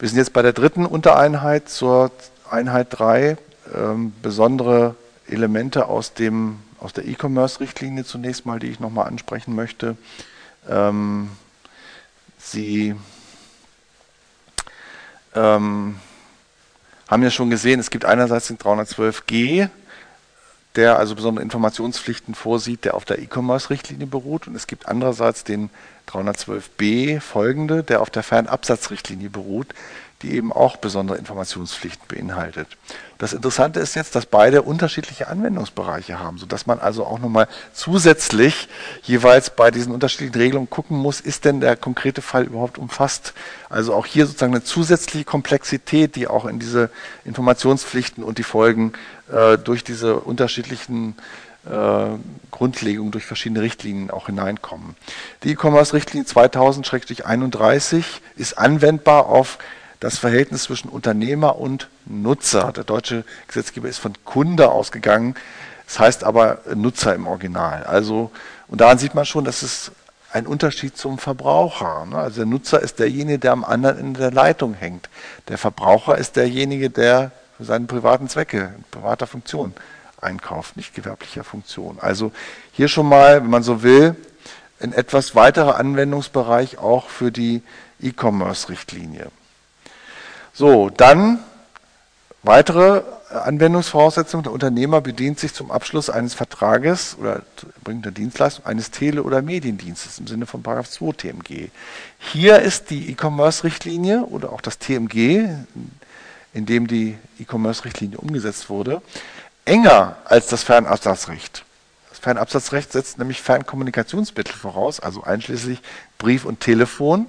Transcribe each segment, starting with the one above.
Wir sind jetzt bei der dritten Untereinheit zur Einheit 3, ähm, besondere Elemente aus, dem, aus der E-Commerce-Richtlinie zunächst mal, die ich nochmal ansprechen möchte. Ähm, Sie ähm, haben ja schon gesehen, es gibt einerseits den 312G, der also besondere Informationspflichten vorsieht, der auf der E-Commerce-Richtlinie beruht. Und es gibt andererseits den 312b folgende, der auf der Fernabsatzrichtlinie beruht, die eben auch besondere Informationspflichten beinhaltet. Das Interessante ist jetzt, dass beide unterschiedliche Anwendungsbereiche haben, sodass man also auch nochmal zusätzlich jeweils bei diesen unterschiedlichen Regelungen gucken muss, ist denn der konkrete Fall überhaupt umfasst. Also auch hier sozusagen eine zusätzliche Komplexität, die auch in diese Informationspflichten und die Folgen äh, durch diese unterschiedlichen äh, Grundlegungen durch verschiedene Richtlinien auch hineinkommen. Die E-Commerce-Richtlinie 2000-31 ist anwendbar auf das Verhältnis zwischen Unternehmer und Nutzer. Der deutsche Gesetzgeber ist von Kunde ausgegangen, das heißt aber Nutzer im Original. Also, und daran sieht man schon, dass es ein Unterschied zum Verbraucher. Ne? Also der Nutzer ist derjenige, der am anderen Ende der Leitung hängt. Der Verbraucher ist derjenige, der für seine privaten Zwecke, privater Funktion einkauft, nicht gewerblicher Funktion. Also hier schon mal, wenn man so will, ein etwas weiterer Anwendungsbereich auch für die E-Commerce-Richtlinie. So, dann weitere Anwendungsvoraussetzungen. Der Unternehmer bedient sich zum Abschluss eines Vertrages oder bringt eine Dienstleistung eines Tele- oder Mediendienstes im Sinne von 2 TMG. Hier ist die E-Commerce-Richtlinie oder auch das TMG, in dem die E-Commerce-Richtlinie umgesetzt wurde, enger als das Fernabsatzrecht. Das Fernabsatzrecht setzt nämlich Fernkommunikationsmittel voraus, also einschließlich Brief und Telefon.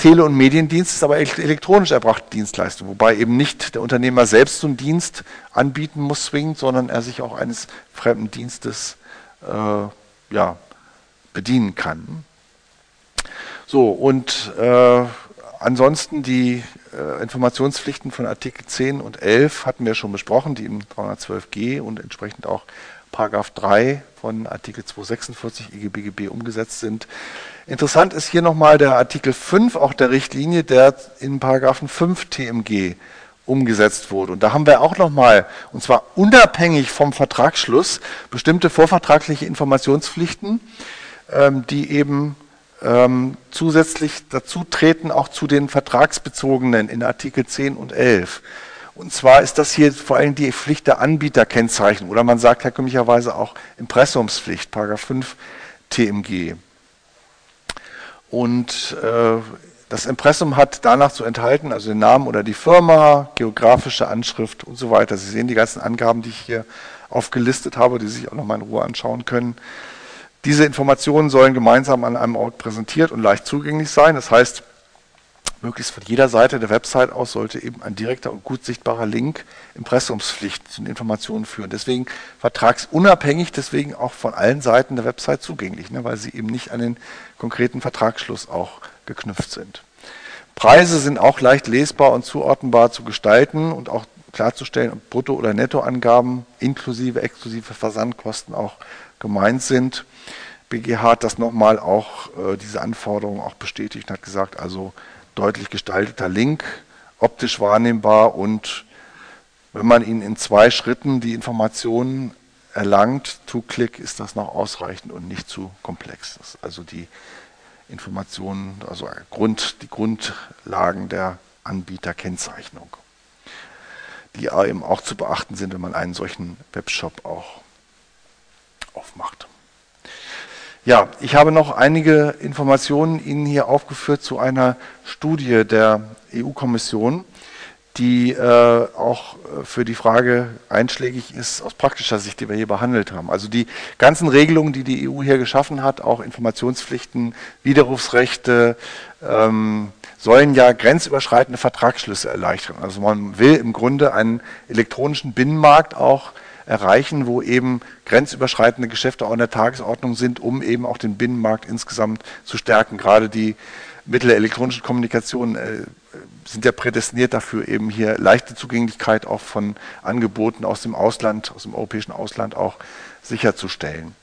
Tele- und Mediendienst ist aber elektronisch erbrachte Dienstleistung, wobei eben nicht der Unternehmer selbst so einen Dienst anbieten muss zwingend, sondern er sich auch eines fremden Dienstes äh, ja, bedienen kann. So, und äh, ansonsten die äh, Informationspflichten von Artikel 10 und 11 hatten wir schon besprochen, die im 312g und entsprechend auch Paragraph 3 von Artikel 246 EGBGB umgesetzt sind. Interessant ist hier nochmal der Artikel 5 auch der Richtlinie, der in Paragraphen 5 TMG umgesetzt wurde. Und da haben wir auch nochmal, und zwar unabhängig vom Vertragsschluss, bestimmte vorvertragliche Informationspflichten, ähm, die eben ähm, zusätzlich dazu treten, auch zu den vertragsbezogenen in Artikel 10 und 11. Und zwar ist das hier vor allem die Pflicht der Anbieterkennzeichnung oder man sagt herkömmlicherweise auch Impressumspflicht, Paragraph 5 TMG. Und äh, das Impressum hat danach zu enthalten, also den Namen oder die Firma, geografische Anschrift und so weiter. Sie sehen die ganzen Angaben, die ich hier aufgelistet habe, die Sie sich auch nochmal in Ruhe anschauen können. Diese Informationen sollen gemeinsam an einem Ort präsentiert und leicht zugänglich sein. Das heißt, möglichst von jeder Seite der Website aus sollte eben ein direkter und gut sichtbarer Link Impressumspflicht zu den Informationen führen. Deswegen vertragsunabhängig, deswegen auch von allen Seiten der Website zugänglich, ne, weil sie eben nicht an den konkreten Vertragsschluss auch geknüpft sind. Preise sind auch leicht lesbar und zuordnenbar zu gestalten und auch klarzustellen, ob Brutto- oder Nettoangaben inklusive exklusive Versandkosten auch gemeint sind. BGH hat das nochmal auch, äh, diese Anforderungen auch bestätigt und hat gesagt, also deutlich gestalteter Link, optisch wahrnehmbar und wenn man ihn in zwei Schritten die Informationen erlangt, To-Click, ist das noch ausreichend und nicht zu komplex. also die Informationen, also Grund, die Grundlagen der Anbieterkennzeichnung, die eben auch zu beachten sind, wenn man einen solchen Webshop auch aufmacht. Ja, ich habe noch einige Informationen Ihnen hier aufgeführt zu einer Studie der EU-Kommission, die äh, auch für die Frage einschlägig ist aus praktischer Sicht, die wir hier behandelt haben. Also die ganzen Regelungen, die die EU hier geschaffen hat, auch Informationspflichten, Widerrufsrechte, ähm, sollen ja grenzüberschreitende Vertragsschlüsse erleichtern. Also man will im Grunde einen elektronischen Binnenmarkt auch erreichen, wo eben grenzüberschreitende Geschäfte auch in der Tagesordnung sind, um eben auch den Binnenmarkt insgesamt zu stärken. Gerade die Mittel der elektronischen Kommunikation äh, sind ja prädestiniert dafür, eben hier leichte Zugänglichkeit auch von Angeboten aus dem Ausland, aus dem europäischen Ausland auch sicherzustellen.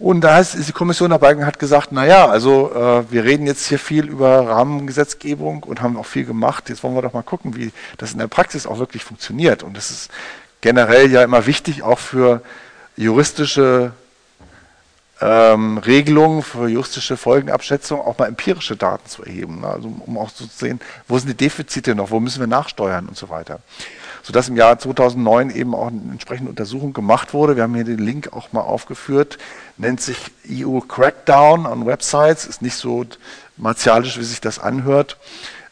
Und da ist die Kommission dabei und hat gesagt, naja, also äh, wir reden jetzt hier viel über Rahmengesetzgebung und haben auch viel gemacht. Jetzt wollen wir doch mal gucken, wie das in der Praxis auch wirklich funktioniert. Und das ist generell ja immer wichtig, auch für juristische ähm, Regelungen, für juristische Folgenabschätzung auch mal empirische Daten zu erheben. Ne? Also um auch zu sehen, wo sind die Defizite noch, wo müssen wir nachsteuern und so weiter sodass im Jahr 2009 eben auch eine entsprechende Untersuchung gemacht wurde. Wir haben hier den Link auch mal aufgeführt, nennt sich EU Crackdown on Websites, ist nicht so martialisch, wie sich das anhört.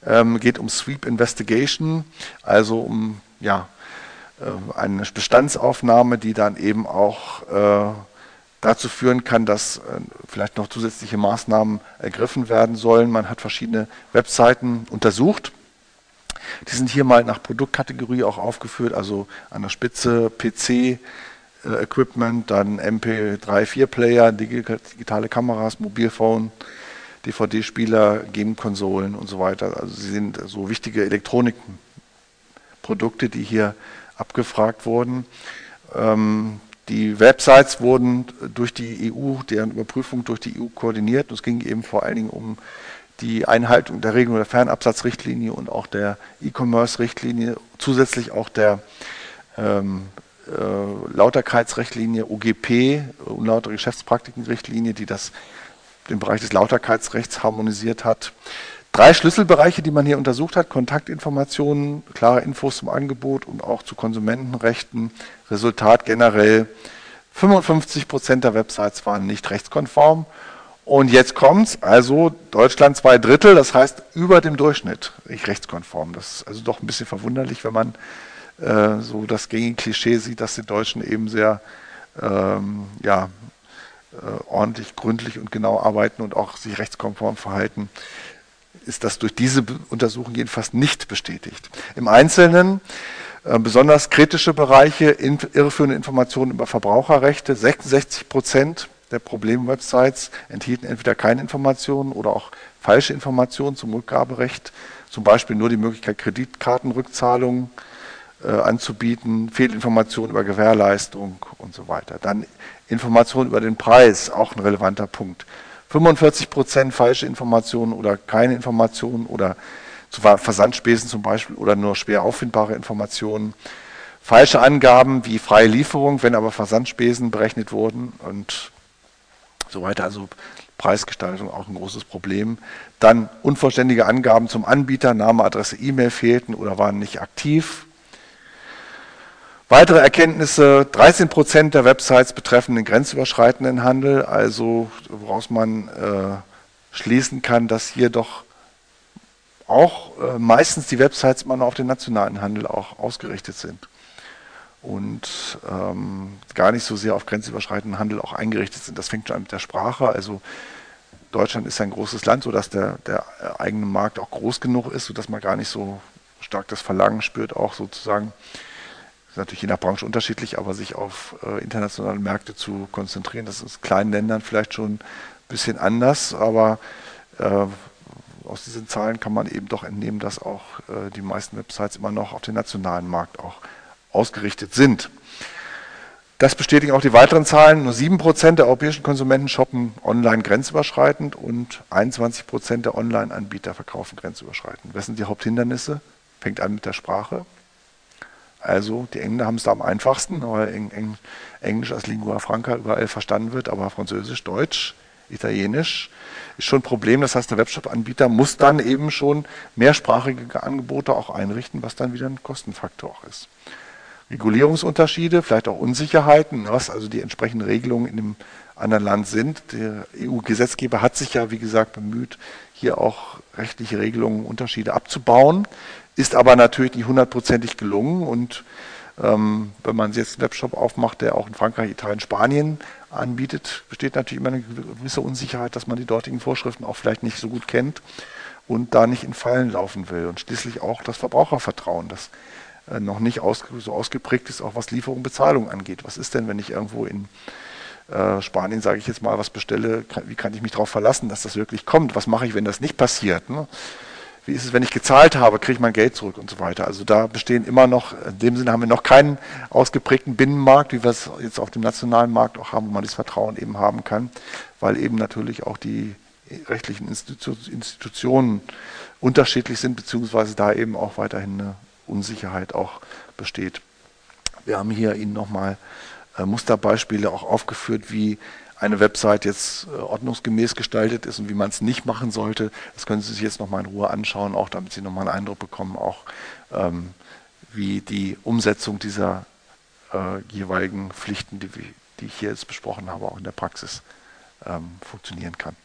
Ähm, geht um Sweep Investigation, also um ja, eine Bestandsaufnahme, die dann eben auch äh, dazu führen kann, dass äh, vielleicht noch zusätzliche Maßnahmen ergriffen werden sollen. Man hat verschiedene Webseiten untersucht die sind hier mal nach Produktkategorie auch aufgeführt, also an der Spitze PC, äh, Equipment, dann MP3-4-Player, digitale Kameras, Mobilphone, DVD-Spieler, Game-Konsolen und so weiter. Also sie sind so wichtige Elektronikprodukte, die hier abgefragt wurden. Ähm, die Websites wurden durch die EU, deren Überprüfung durch die EU koordiniert. Und es ging eben vor allen Dingen um die Einhaltung der Regelung der Fernabsatzrichtlinie und auch der E-Commerce-Richtlinie, zusätzlich auch der ähm, äh, Lauterkeitsrichtlinie UGP, unlautere Geschäftspraktiken-Richtlinie, die das, den Bereich des Lauterkeitsrechts harmonisiert hat. Drei Schlüsselbereiche, die man hier untersucht hat, Kontaktinformationen, klare Infos zum Angebot und auch zu Konsumentenrechten. Resultat generell, 55 Prozent der Websites waren nicht rechtskonform und jetzt kommt's, also Deutschland zwei Drittel, das heißt über dem Durchschnitt nicht rechtskonform. Das ist also doch ein bisschen verwunderlich, wenn man äh, so das gängige Klischee sieht, dass die Deutschen eben sehr ähm, ja, äh, ordentlich, gründlich und genau arbeiten und auch sich rechtskonform verhalten, ist das durch diese Untersuchung jedenfalls nicht bestätigt. Im Einzelnen äh, besonders kritische Bereiche, irreführende Informationen über Verbraucherrechte, 66 Prozent der Problem-Websites enthielten entweder keine Informationen oder auch falsche Informationen zum Rückgaberecht, zum Beispiel nur die Möglichkeit, Kreditkartenrückzahlungen äh, anzubieten, Fehlinformationen über Gewährleistung und so weiter. Dann Informationen über den Preis, auch ein relevanter Punkt. 45 Prozent falsche Informationen oder keine Informationen oder Versandspesen zum Beispiel oder nur schwer auffindbare Informationen. Falsche Angaben wie freie Lieferung, wenn aber Versandspesen berechnet wurden und so weiter. Also Preisgestaltung auch ein großes Problem. Dann unvollständige Angaben zum Anbieter, Name, Adresse, E-Mail fehlten oder waren nicht aktiv. Weitere Erkenntnisse, 13 Prozent der Websites betreffen den grenzüberschreitenden Handel, also woraus man äh, schließen kann, dass hier doch auch äh, meistens die Websites immer noch auf den nationalen Handel auch ausgerichtet sind und ähm, gar nicht so sehr auf grenzüberschreitenden Handel auch eingerichtet sind. Das fängt schon an mit der Sprache. Also Deutschland ist ein großes Land, sodass der, der eigene Markt auch groß genug ist, sodass man gar nicht so stark das Verlangen spürt, auch sozusagen, ist natürlich je nach Branche unterschiedlich, aber sich auf äh, internationale Märkte zu konzentrieren. Das ist in kleinen Ländern vielleicht schon ein bisschen anders, aber äh, aus diesen Zahlen kann man eben doch entnehmen, dass auch äh, die meisten Websites immer noch auf den nationalen Markt auch ausgerichtet sind. Das bestätigen auch die weiteren Zahlen. Nur 7% der europäischen Konsumenten shoppen online grenzüberschreitend und 21% der Online-Anbieter verkaufen grenzüberschreitend. Was sind die Haupthindernisse? Fängt an mit der Sprache. Also die Engländer haben es da am einfachsten, weil Englisch als Lingua Franca überall verstanden wird, aber Französisch, Deutsch, Italienisch ist schon ein Problem. Das heißt, der Webshop-Anbieter muss dann eben schon mehrsprachige Angebote auch einrichten, was dann wieder ein Kostenfaktor auch ist. Regulierungsunterschiede, vielleicht auch Unsicherheiten, was also die entsprechenden Regelungen in dem anderen Land sind. Der EU-Gesetzgeber hat sich ja, wie gesagt, bemüht, hier auch rechtliche Regelungen, Unterschiede abzubauen, ist aber natürlich nicht hundertprozentig gelungen. Und ähm, wenn man jetzt einen Webshop aufmacht, der auch in Frankreich, Italien, Spanien anbietet, besteht natürlich immer eine gewisse Unsicherheit, dass man die dortigen Vorschriften auch vielleicht nicht so gut kennt und da nicht in Fallen laufen will. Und schließlich auch das Verbrauchervertrauen, das äh, noch nicht aus, so ausgeprägt ist, auch was Lieferung, Bezahlung angeht. Was ist denn, wenn ich irgendwo in äh, Spanien, sage ich jetzt mal, was bestelle, kann, wie kann ich mich darauf verlassen, dass das wirklich kommt? Was mache ich, wenn das nicht passiert? Ne? Wie ist es, wenn ich gezahlt habe, kriege ich mein Geld zurück und so weiter. Also da bestehen immer noch, in dem Sinne haben wir noch keinen ausgeprägten Binnenmarkt, wie wir es jetzt auf dem nationalen Markt auch haben, wo man das Vertrauen eben haben kann, weil eben natürlich auch die rechtlichen Institutionen unterschiedlich sind, beziehungsweise da eben auch weiterhin eine Unsicherheit auch besteht. Wir haben hier Ihnen nochmal äh, Musterbeispiele auch aufgeführt, wie eine Website jetzt äh, ordnungsgemäß gestaltet ist und wie man es nicht machen sollte. Das können Sie sich jetzt nochmal in Ruhe anschauen, auch damit Sie nochmal einen Eindruck bekommen, auch ähm, wie die Umsetzung dieser äh, jeweiligen Pflichten, die, die, ich hier jetzt besprochen habe, auch in der Praxis ähm, funktionieren kann.